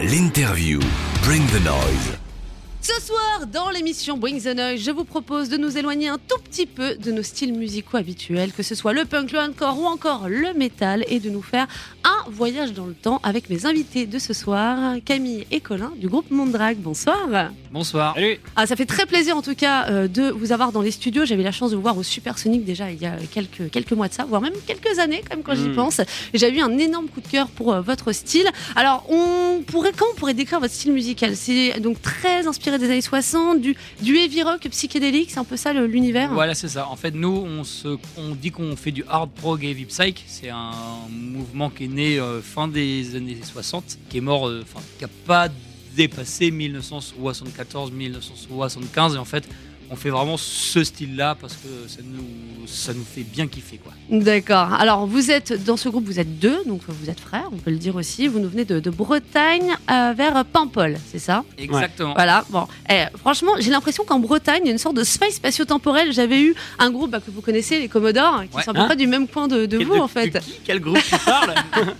L'interview. Bring the noise. Ce soir, dans l'émission Bring the Noise, je vous propose de nous éloigner un tout petit peu de nos styles musicaux habituels, que ce soit le punk, le hardcore ou encore le métal, et de nous faire un voyage dans le temps avec mes invités de ce soir, Camille et Colin du groupe Mondrag. Bonsoir. Bonsoir. Ah, ça fait très plaisir en tout cas euh, de vous avoir dans les studios. J'avais la chance de vous voir au Supersonic déjà il y a quelques, quelques mois de ça, voire même quelques années quand même quand j'y Mm. pense. J'avais eu un énorme coup de cœur pour euh, votre style. Alors, on pourrait, comment on pourrait décrire votre style musical? C'est donc très des années 60, du, heavy rock psychédélique, c'est un peu ça l'univers Voilà, c'est ça. En fait, nous, on, se, on dit qu'on fait du hard prog heavy psych. C'est un mouvement qui est né euh, fin des années 60, qui est mort, euh, enfin, qui n'a pas dépassé 1974-1975. Et en fait, on fait vraiment ce style-là parce que ça nous, ça nous fait bien kiffer, quoi. D'accord. Alors, vous êtes dans ce groupe, vous êtes deux, donc vous êtes frères, on peut le dire aussi. Vous nous venez de, de Bretagne euh, vers Paimpol, c'est ça? Exactement. Voilà, bon. Eh, franchement, j'ai l'impression qu'en Bretagne, il y a une sorte de space spatio-temporel. J'avais eu un groupe bah, que vous connaissez, les Commodores, qui Ouais. sont à peu Hein près du même coin de, vous, en fait. de qui? Quel groupe tu parles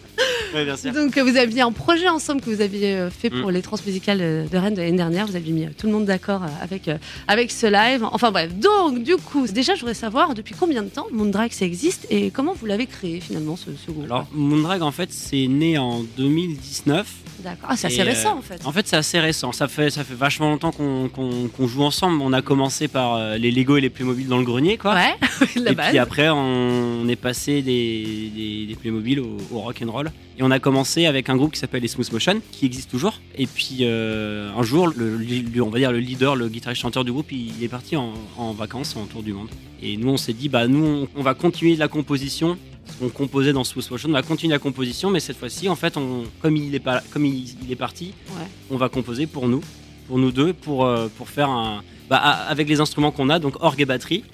Ouais, bien sûr. Donc, vous aviez un projet ensemble que vous aviez euh, fait pour Mm. les transmusicales de Rennes de l'année dernière. Vous aviez mis euh, tout le monde d'accord avec, avec ce Enfin, bref. Donc, du coup, déjà, je voudrais savoir depuis combien de temps Moondrag ça existe et comment vous l'avez créé finalement, ce, ce groupe? Alors, Moondrag, en fait, c'est né en 2019. D'accord. Ah, c'est assez Et, récent, euh, en fait. En fait, c'est assez récent. Ça fait, ça fait vachement longtemps qu'on joue ensemble. On a commencé par euh, les Lego et les Playmobil dans le grenier, quoi. Ouais, la et base. puis après, on est passé des, des, des Playmobil au, au rock and roll. Et on a commencé avec un groupe qui s'appelle les Smooth Motion, qui existe toujours. Et puis euh, un jour, le, le- on va dire le leader, le guitariste chanteur du groupe, il, est parti en, en vacances, en tour du monde. Et nous, on s'est dit, bah nous, on, on va continuer la composition. On composait dans Smooth Motion, on va continuer la composition, mais cette fois-ci, en fait, on, comme il est pas, comme il, il est parti, Ouais. on va composer pour nous, pour nous deux, pour euh, pour faire un, bah, avec les instruments qu'on a, donc orgue et batterie.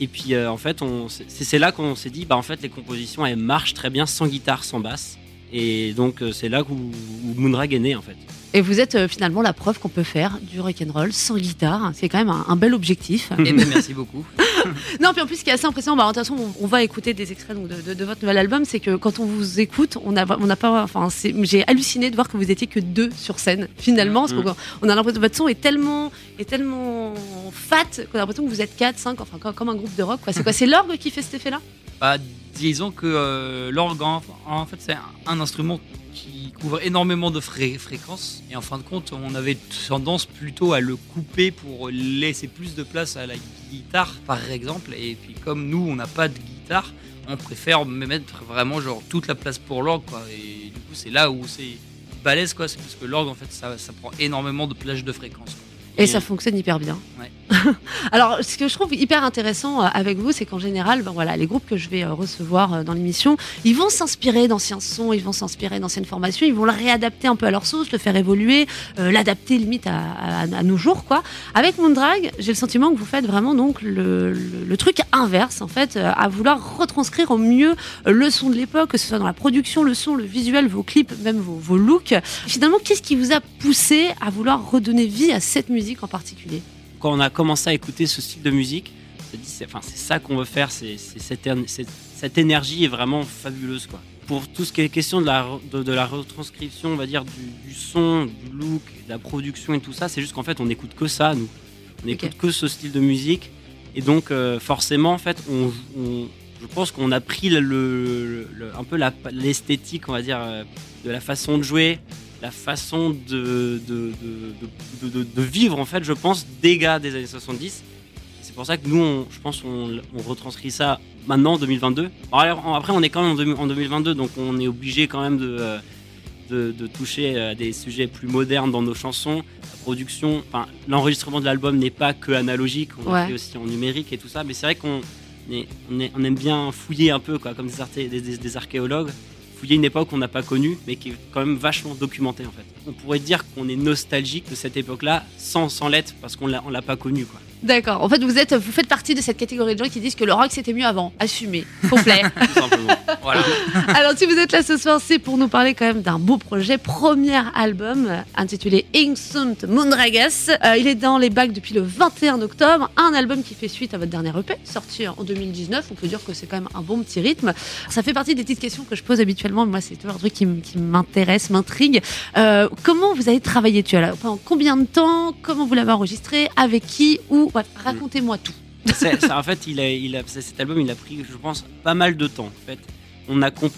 Et puis euh, en fait, c'est là qu'on s'est dit, bah en fait, les compositions elles marchent très bien sans guitare, sans basse. Et donc euh, c'est là où, où Moonrag est né en fait. Et vous êtes euh, finalement la preuve qu'on peut faire du rock'n'roll sans guitare. C'est quand même un, un bel objectif. Et ben, merci beaucoup. non, puis en plus, ce qui est assez impressionnant, bah, de toute façon, on, on va écouter des extraits donc, de, de- de votre nouvel album, c'est que quand on vous écoute, on n'a pas. Enfin, j'ai halluciné de voir que vous étiez que deux sur scène, finalement. parce qu'on- on a l'impression que votre son est tellement, est tellement fat qu'on a l'impression que vous êtes 4, 5, enfin, comme, comme un groupe de rock. C'est quoi C'est l'orgue qui fait cet effet-là? Bah, disons que euh, l'orgue, en, fait, c'est un, instrument qui couvre énormément de fré- fréquences. Et en fin de compte, on avait tendance plutôt à le couper pour laisser plus de place à la guitare, par exemple. Et puis, comme nous, on n'a pas de guitare, on préfère mettre vraiment genre toute la place pour l'orgue. quoi. Et du coup, c'est là où c'est balèze, quoi. C'est parce que l'orgue, en fait, ça, ça prend énormément de plage de fréquences. Et- ça fonctionne hyper bien. Alors, ce que je trouve hyper intéressant euh, avec vous, c'est qu'en général, ben voilà, les groupes que je vais euh, recevoir euh, dans l'émission, ils vont s'inspirer d'anciens sons, ils vont s'inspirer d'anciennes formations, ils vont le réadapter un peu à leur sauce, le faire évoluer, l'adapter limite à, nos jours, quoi. Avec Moondrag, j'ai le sentiment que vous faites vraiment donc le, truc inverse, en fait, à vouloir retranscrire au mieux le son de l'époque, que ce soit dans la production, le son, le visuel, vos clips, même vos looks. Finalement, qu'est-ce qui vous a poussé à vouloir redonner vie à cette musique en particulier? Quand on a commencé à écouter ce style de musique, on s'est dit, c'est enfin, ça qu'on veut faire. C'est cette, cette- énergie est vraiment fabuleuse quoi. Pour tout ce qui est question de la, re- de, de la retranscription, on va dire du, du son, du look, de la production et tout ça, c'est juste qu'en fait on n'écoute que ça nous. On n'écoute que ce style de musique et donc euh, forcément en fait on, on- je pense qu'on a pris le, le- le- un peu l'esthétique on va dire euh, de la façon de jouer, la façon de, de, de, vivre en fait je pense des gars des années 70 c'est pour ça que nous on- je pense on, on retranscrit ça maintenant en 2022 Alors, après on est quand même en, deux- en 2022 donc on est obligé quand même de, euh, toucher à des sujets plus modernes dans nos chansons. La production enfin l'enregistrement de l'album n'est pas que analogique on Ouais. fait aussi en numérique et tout ça mais c'est vrai qu'on on, on aime bien fouiller un peu quoi, comme des, arté- des- des- des archéologues fouiller une époque qu'on n'a pas connue, mais qui est quand même vachement documentée en fait. On pourrait dire qu'on est nostalgique de cette époque-là, sans, sans l'être, parce qu'on l'a, pas connue quoi. D'accord. En fait, vous êtes, vous faites partie de cette catégorie de gens qui disent que le rock c'était mieux avant. Assumé, complet. Tout simplement. Voilà. Alors, si vous êtes là ce soir, c'est pour nous parler quand même d'un beau projet, premier album euh, intitulé Inksunt Moondragas. Euh, il est dans les bacs depuis le 21 octobre. Un album qui fait suite à votre dernier EP, sorti en 2019. On peut dire que c'est quand même un bon petit rythme. Ça fait partie des petites questions que je pose habituellement. Moi, c'est toujours un truc qui, m'intéresse, m'intrigue. Euh, comment vous avez travaillé dessus Alors, Pendant combien de temps? Comment vous l'avez enregistré? Avec qui? Où? Bref, racontez-moi tout. En fait, il a, il a, c'est- cet album, il a pris, je pense, pas mal de temps. En fait, on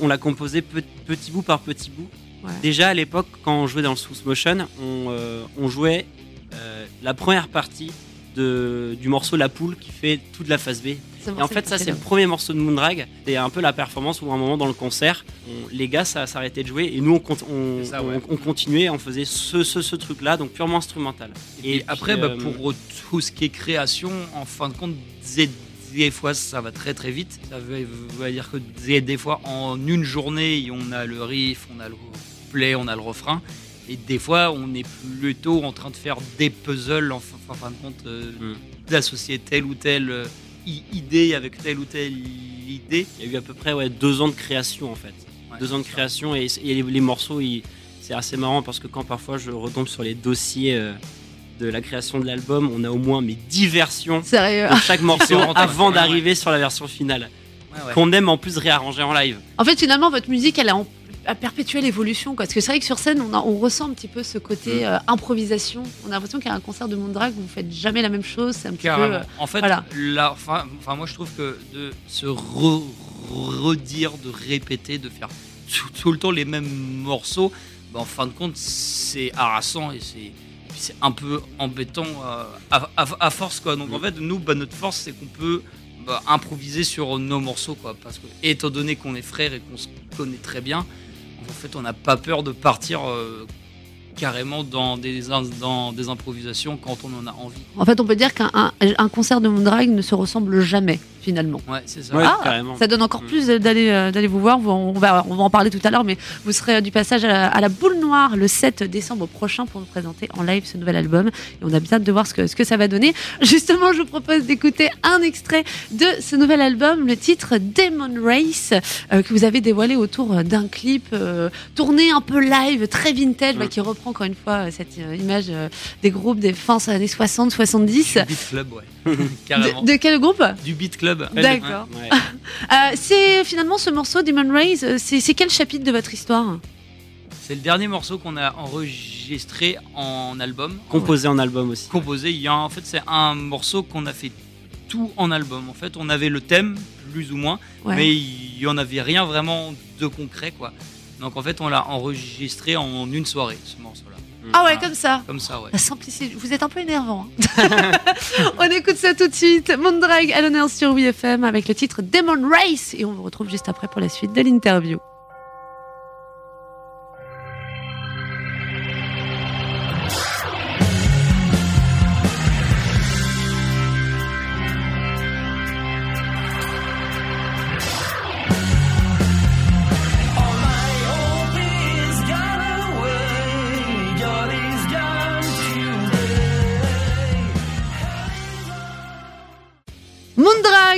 l'a composé pe- petit bout par petit bout. Ouais. Déjà à l'époque, quand on jouait dans le Smooth Motion, on, euh, on jouait euh, la première partie de, du morceau La Poule qui fait toute la phase B. Et en fait, ça, c'est le premier morceau de Moondrag. C'est un peu la performance où, à un moment dans le concert, on- les gars, ça s'arrêtait de jouer et nous, on, cont- on, C'est ça, ouais. on- on continuait, on faisait ce, ce, ce truc-là, donc purement instrumental. Et, puis, après, bah, euh, pour tout ce qui est création, en fin de compte, des, des fois ça va très très vite. Ça veut, veut dire que des, des fois, en une journée, on a le riff, on a le play, on a le refrain. Et des fois, on est plutôt en train de faire des puzzles, en fin, en fin de compte, euh, Mm. d'associer telle ou telle euh, idée avec telle ou telle idée. Il y a eu à peu près ouais, deux ans de création en fait. Ouais, deux ans de création et, et les, les morceaux, c'est assez marrant parce que quand parfois je retombe sur les dossiers euh, de la création de l'album, on a au moins mais 10 versions Sérieux. de chaque morceau avant ouais, d'arriver sur la version finale. Ouais, ouais. Qu'on aime en plus réarranger en live. En fait, finalement, votre musique, elle a, en- a perpétué l'évolution. quoi. Parce que c'est vrai que sur scène, on, a- on ressent un petit peu ce côté euh, improvisation. On a l'impression qu'il y a un concert de Moondrag où vous faites jamais la même chose. C'est un petit peu. Euh, En fait, voilà. là, enfin, enfin, moi je trouve que de se re- redire, de répéter, de faire tout, tout le temps les mêmes morceaux, bah, en fin de compte, c'est harassant et c'est c'est un peu embêtant euh, à, à- à force quoi. Donc en fait, nous, bah, notre force, c'est qu'on peut bah, improviser sur nos morceaux quoi, parce que étant donné qu'on est frères et qu'on se connaît très bien, en fait, on n'a pas peur de partir. euh, carrément dans des, improvisations quand on en a envie. En fait, on peut dire qu'un un- un concert de Moondrag ne se ressemble jamais, finalement. Ouais, c'est ça. Ouais, Ah, carrément. Ça donne encore Mm. plus d'aller euh, d'aller vous voir. On va, on va en parler tout à l'heure, mais vous serez euh, du passage à la, à la boule noire le 7 décembre prochain pour nous présenter en live ce nouvel album. Et on a bien hâte de voir ce que, ce que ça va donner. Justement, je vous propose d'écouter un extrait de ce nouvel album, le titre Demon Race, euh, que vous avez dévoilé autour euh, d'un clip euh, tourné un peu live, très vintage, Mm. bah, qui reprend encore une fois euh, cette euh, image euh, des groupes des fins années 60-70. Du Beat Club, ouais. Carrément. De, de quel groupe? Du Beat Club. D'accord. Ouais. Euh, c'est finalement ce morceau, Demon Rays, euh, c'est c'est quel chapitre de votre histoire? C'est le dernier morceau qu'on a enregistré en album. Composé en album aussi. Composé. Il y a, en fait, c'est un morceau qu'on a fait tout en album. En fait, on avait le thème, plus ou moins, Ouais. mais il y en avait rien vraiment de concret, quoi. Donc en fait, on l'a enregistré en une soirée, ce morceau-là. Ah ouais, comme ça. Comme ça, ouais. La simplicité, vous êtes un peu énervant. hein. on écoute ça tout de suite. Moondrag à l'honneur sur WFM avec le titre Demon Race. Et on vous retrouve juste après pour la suite de l'interview.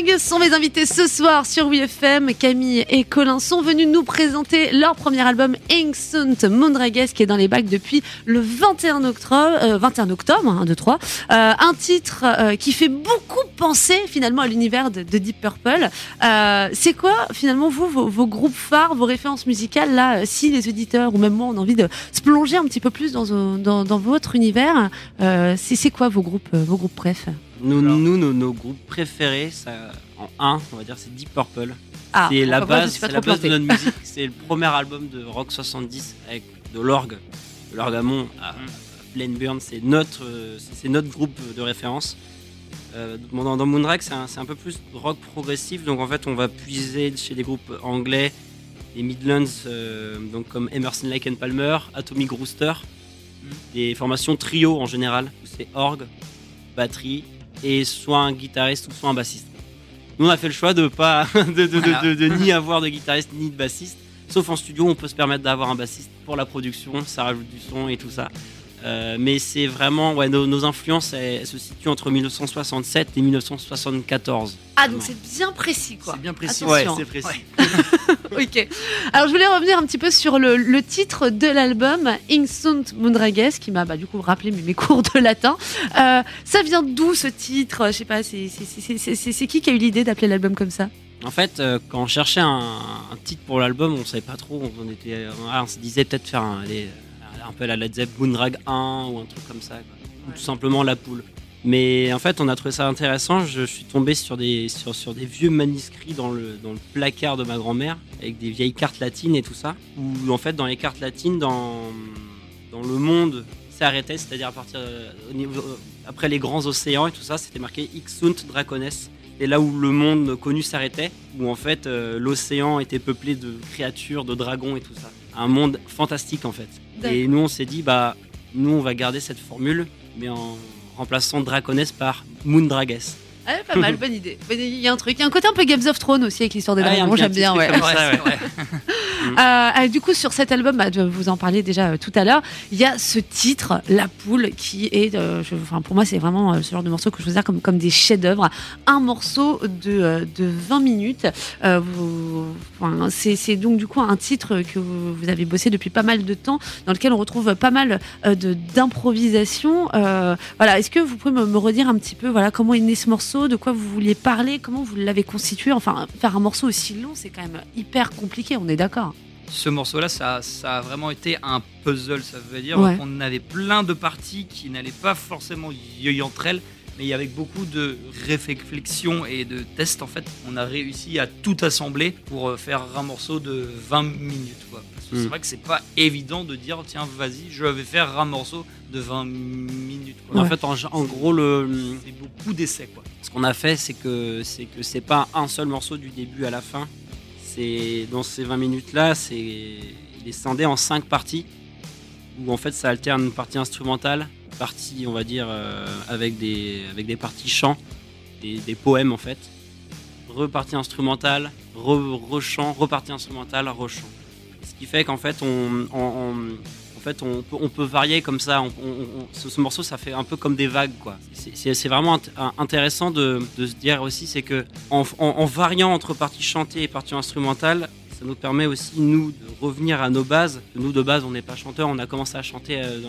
Sont mes invités ce soir sur WFM. Camille et Colin sont venus nous présenter leur premier album Inksunt Moondragues qui est dans les bacs depuis le 21 octobre, euh, 21 octobre, 1, 2, 3. Euh, un titre euh, qui fait beaucoup penser finalement à l'univers de, de Deep Purple. Euh, c'est quoi finalement vous, vos, groupes phares, vos références musicales là, euh, si les auditeurs ou même moi on a envie de se plonger un petit peu plus dans, dans, votre univers, euh, c'est quoi vos groupes, euh, vos groupes préf? Nous, Alors. nous nos, nos groupes préférés, ça, en un, on va dire, c'est Deep Purple. ah, c'est la base, c'est la base de notre musique. C'est le premier album de rock 70 avec de l'orgue, de l'orgue à Mont à, Plain Burn. C'est notre, c'est notre groupe de référence. Euh, dans, dans Moonrack, c'est un, c'est un peu plus rock progressif, donc en fait, on va puiser chez des groupes anglais, des Midlands, euh, donc comme Emerson Lake and Palmer, Atomic Rooster, des formations trio en général, où c'est orgue, batterie et soit un guitariste ou soit un bassiste. Nous, on a fait le choix de pas de, de- de- Voilà. de- de ni avoir de guitariste ni de bassiste. Sauf en studio, on peut se permettre d'avoir un bassiste pour la production, ça rajoute du son et tout ça. Euh, mais c'est vraiment, ouais, nos, nos influences, elles, elles se situent entre 1967 et 1974. Ah, donc c'est bien précis, quoi. C'est bien précis. Attention. c'est précis. Ok. Alors je voulais revenir un petit peu sur le, titre de l'album, Ing sunt Mundrages, qui m'a bah, du coup rappelé mes, cours de latin. Euh, ça vient d'où ce titre? Je sais pas, c'est- qui qui a eu l'idée d'appeler l'album comme ça? En fait, euh, quand on cherchait un, titre pour l'album, on savait pas trop. On, on se disait peut-être faire un, euh, peu la Led Zepp Moondrag 1 ou un truc comme ça. Ou tout simplement la poule. Mais en fait, on a trouvé ça intéressant. Je suis tombé sur des, sur, sur des vieux manuscrits dans le, dans le placard de ma grand-mère, avec des vieilles cartes latines et tout ça. Où en fait, dans les cartes latines, dans, dans le monde s'arrêtait, c'est-à-dire à partir euh, au niveau, après les grands océans et tout ça, c'était marqué Ixunt Dracones. Et là où le monde connu s'arrêtait, où en fait euh, l'océan était peuplé de créatures, de dragons et tout ça. Un monde fantastique en fait. Et nous on s'est dit, bah nous on va garder cette formule, mais en remplaçant Dracones par Moondrages. Ah, Pas mal, bonne idée. Il y a un truc. Il y a un côté un peu Games of Thrones aussi avec l'histoire des Ah, dragons, petit- j'aime bien. Ouais. Euh, ah, du coup, sur cet album, bah, vous en parliez déjà euh, tout à l'heure, il y a ce titre, La Poule, qui est, euh, je- pour moi, c'est vraiment euh, ce genre de morceau que je considère comme, comme des chefs-d'œuvre. Un morceau de, euh, de 20 minutes. Euh, vous- c'est donc du coup un titre que vous, vous avez bossé depuis pas mal de temps, dans lequel on retrouve pas mal euh, d'improvisation. Euh, voilà, est-ce que vous pouvez me, me redire un petit peu, voilà, comment est né ce morceau, de quoi vous vouliez parler, comment vous l'avez constitué? Enfin, faire un morceau aussi long, c'est quand même hyper compliqué, on est d'accord. Ce morceau-là, ça, ça a vraiment été un puzzle. Ça veut dire Ouais. qu'on avait plein de parties qui n'allaient pas forcément y entre elles, mais avec beaucoup de réflexion et de tests, en fait, on a réussi à tout assembler pour euh, faire un morceau de 20 minutes. Quoi. Parce que c'est Mm. vrai que c'est pas évident de dire tiens, vas-y, je vais faire un morceau de 20 minutes. Quoi. En fait, en, en gros, le, C'est beaucoup d'essais. Quoi. ce qu'on a fait, c'est que c'est que c'est pas un seul morceau du début à la fin. C'est dans ces 20 minutes là, c'est il est scindé en 5 parties où en fait ça alterne une partie instrumentale, partie on va dire euh, avec des avec des parties chants, des, poèmes en fait, repartie instrumentale, re, rechant, repartie instrumentale, rechant. Ce qui fait qu'en fait on- en fait, on peut, varier comme ça. Ce, ce morceau, ça fait un peu comme des vagues, quoi. C'est- vraiment intéressant de, se dire aussi, c'est que en, variant entre parties chantées et parties instrumentales, ça nous permet aussi nous de revenir à nos bases. Nous de base, on n'est pas chanteur. On a commencé à chanter euh,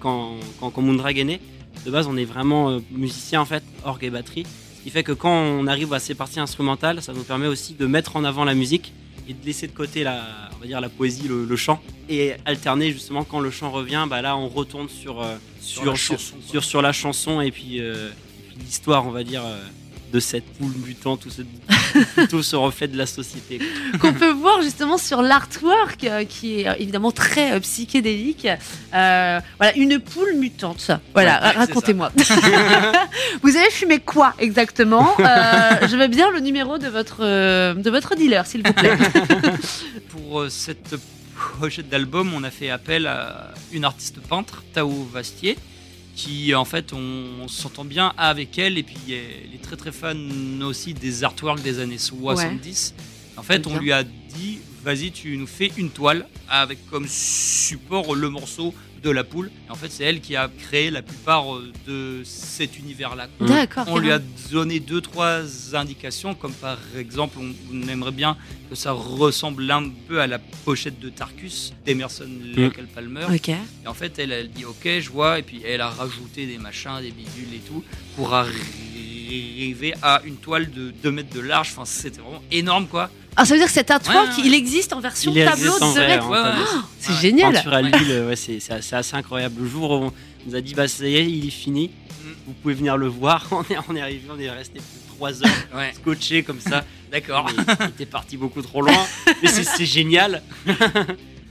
quand, quand, quand est né. De base, on est vraiment euh, musicien en fait, orgue et batterie. Ce qui fait que quand on arrive à ces parties instrumentales, ça nous permet aussi de mettre en avant la musique et de laisser de côté la, on va dire la poésie, le, le chant, et alterner justement quand le chant revient, bah là on retourne sur euh, Sur sur la sur, chanson, quoi. sur, sur la chanson et puis, euh, et puis l'histoire, on va dire, euh, de cette poule mutante ou ce, plutôt ce reflet de la société. qu'on peut voir justement sur l'artwork euh, qui est euh, évidemment très euh, psychédélique. Euh, voilà, une poule mutante. Voilà, Ouais, racontez-moi. Vous avez fumé quoi exactement? Je veux bien le numéro de votre de votre dealer, s'il vous plaît. Pour cette pochette d'album, on a fait appel à une artiste peintre, Tao Vastier, qui en fait, on, on s'entend bien avec elle. Et puis elle est très très fan aussi des artworks des années 70. En fait, on lui a dit, vas-y, tu nous fais une toile avec comme support le morceau de la poule. Et en fait, c'est elle qui a créé la plupart euh, de cet univers-là. quoi. D'accord. On lui a donné deux, trois indications, comme par exemple, on, on aimerait bien que ça ressemble un peu à la pochette de Tarkus d'Emerson Lake and Palmer. Ok. Et en fait, elle, elle dit ok, je vois, et puis elle a rajouté des machins, des bidules et tout, pour arriver à une toile de 2 mètres de large. Enfin, c'était vraiment énorme, quoi. Ah, ça veut dire que cet artwork, Ouais, ouais. il existe en version Il tableau de Ouais, ouais. tableau. C'est Ouais. génial. Peinture à l'huile, ouais, c'est c'est- c'est assez incroyable. Le jour où on nous a dit, bah ça y est, il est fini, Mm. vous pouvez venir le voir. On est, on est arrivé, on est resté plus de 3 heures Ouais, scotché comme ça. d'accord. Il était parti beaucoup trop loin, mais c'est c'est génial.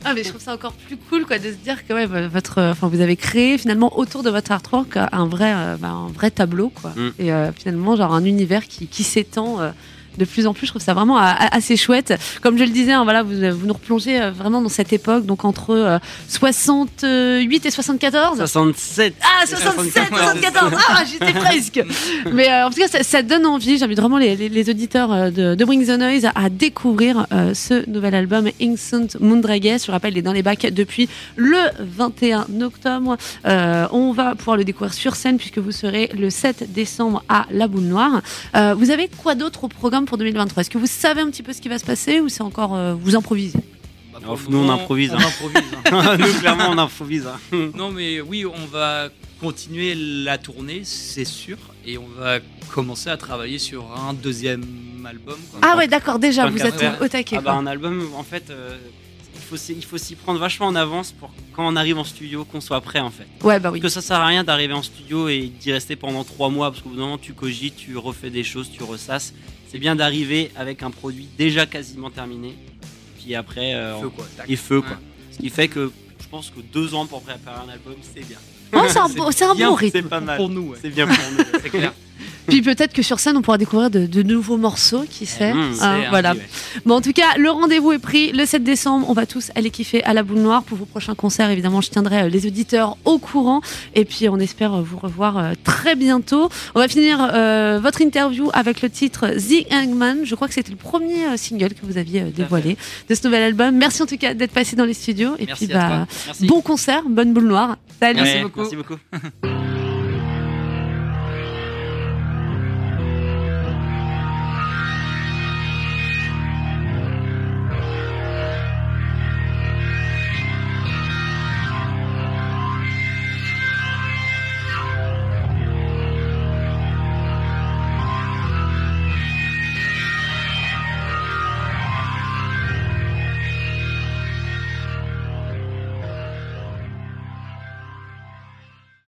Ah mais je trouve ça encore plus cool quoi de se dire que ouais, votre, enfin vous avez créé finalement autour de votre artwork un vrai, euh, bah, un vrai tableau quoi. Mm. Et euh, finalement genre un univers qui, qui s'étend euh, de plus en plus. Je trouve ça vraiment a- assez chouette. Comme je le disais, hein, voilà, vous, vous nous replongez euh, vraiment dans cette époque, donc entre euh, 68 et 74. 67. Ah, 67, 74 Ah, j'étais presque Mais euh, en tout cas, ça, ça donne envie. J'invite vraiment les, les- les auditeurs euh, de, de Bring the Noise à, à découvrir euh, ce nouvel album, Instant Moondraguez. Je rappelle, il est dans les bacs depuis le 21 octobre. Euh, on va pouvoir le découvrir sur scène puisque vous serez le 7 décembre à La Boule Noire. Euh, vous avez quoi d'autre au programme pour 2023 Est-ce que vous savez un petit peu ce qui va se passer ou c'est encore euh, vous improvisez? Bah, nous, on improvise, On hein. improvise. hein. Nous, clairement, on improvise. hein. non, mais oui, on va continuer la tournée, c'est sûr, et on va commencer à travailler sur un deuxième album. quoi. Ah ouais, d'accord, déjà, vous êtes au taquet. Ah bah, un album, en fait, euh, il faut s'y- il faut s'y prendre vachement en avance pour quand on arrive en studio qu'on soit prêt en fait. Ouais, bah oui. Parce que ça sert à rien d'arriver en studio et d'y rester pendant trois mois parce qu'au bout d'un moment tu cogites, tu refais des choses, tu ressasses. C'est bien d'arriver avec un produit déjà quasiment terminé. Puis après, euh, Feu, quoi. et feu Ouais. quoi. Ce qui fait que je pense que deux ans pour préparer un album, c'est bien. Oh, c'est un, C'est beau- c'est un bien, bon rythme. C'est pas mal. Pour nous, ouais. C'est bien pour nous. c'est clair. Puis peut-être que sur scène, on pourra découvrir de, de nouveaux morceaux, qui sait. Mmh, Hein, voilà. Bon, en tout cas, le rendez-vous est pris le 7 décembre. On va tous aller kiffer à la boule noire pour vos prochains concerts. Évidemment, je tiendrai euh, les auditeurs au courant. Et puis, on espère euh, vous revoir euh, très bientôt. On va finir euh, votre interview avec le titre The Hangman. Je crois que c'était le premier single que vous aviez dévoilé de ce nouvel album. Merci en tout cas d'être passé dans les studios. Et Merci puis, bah, bon concert, bonne boule noire. Salut. Merci beaucoup. Merci beaucoup.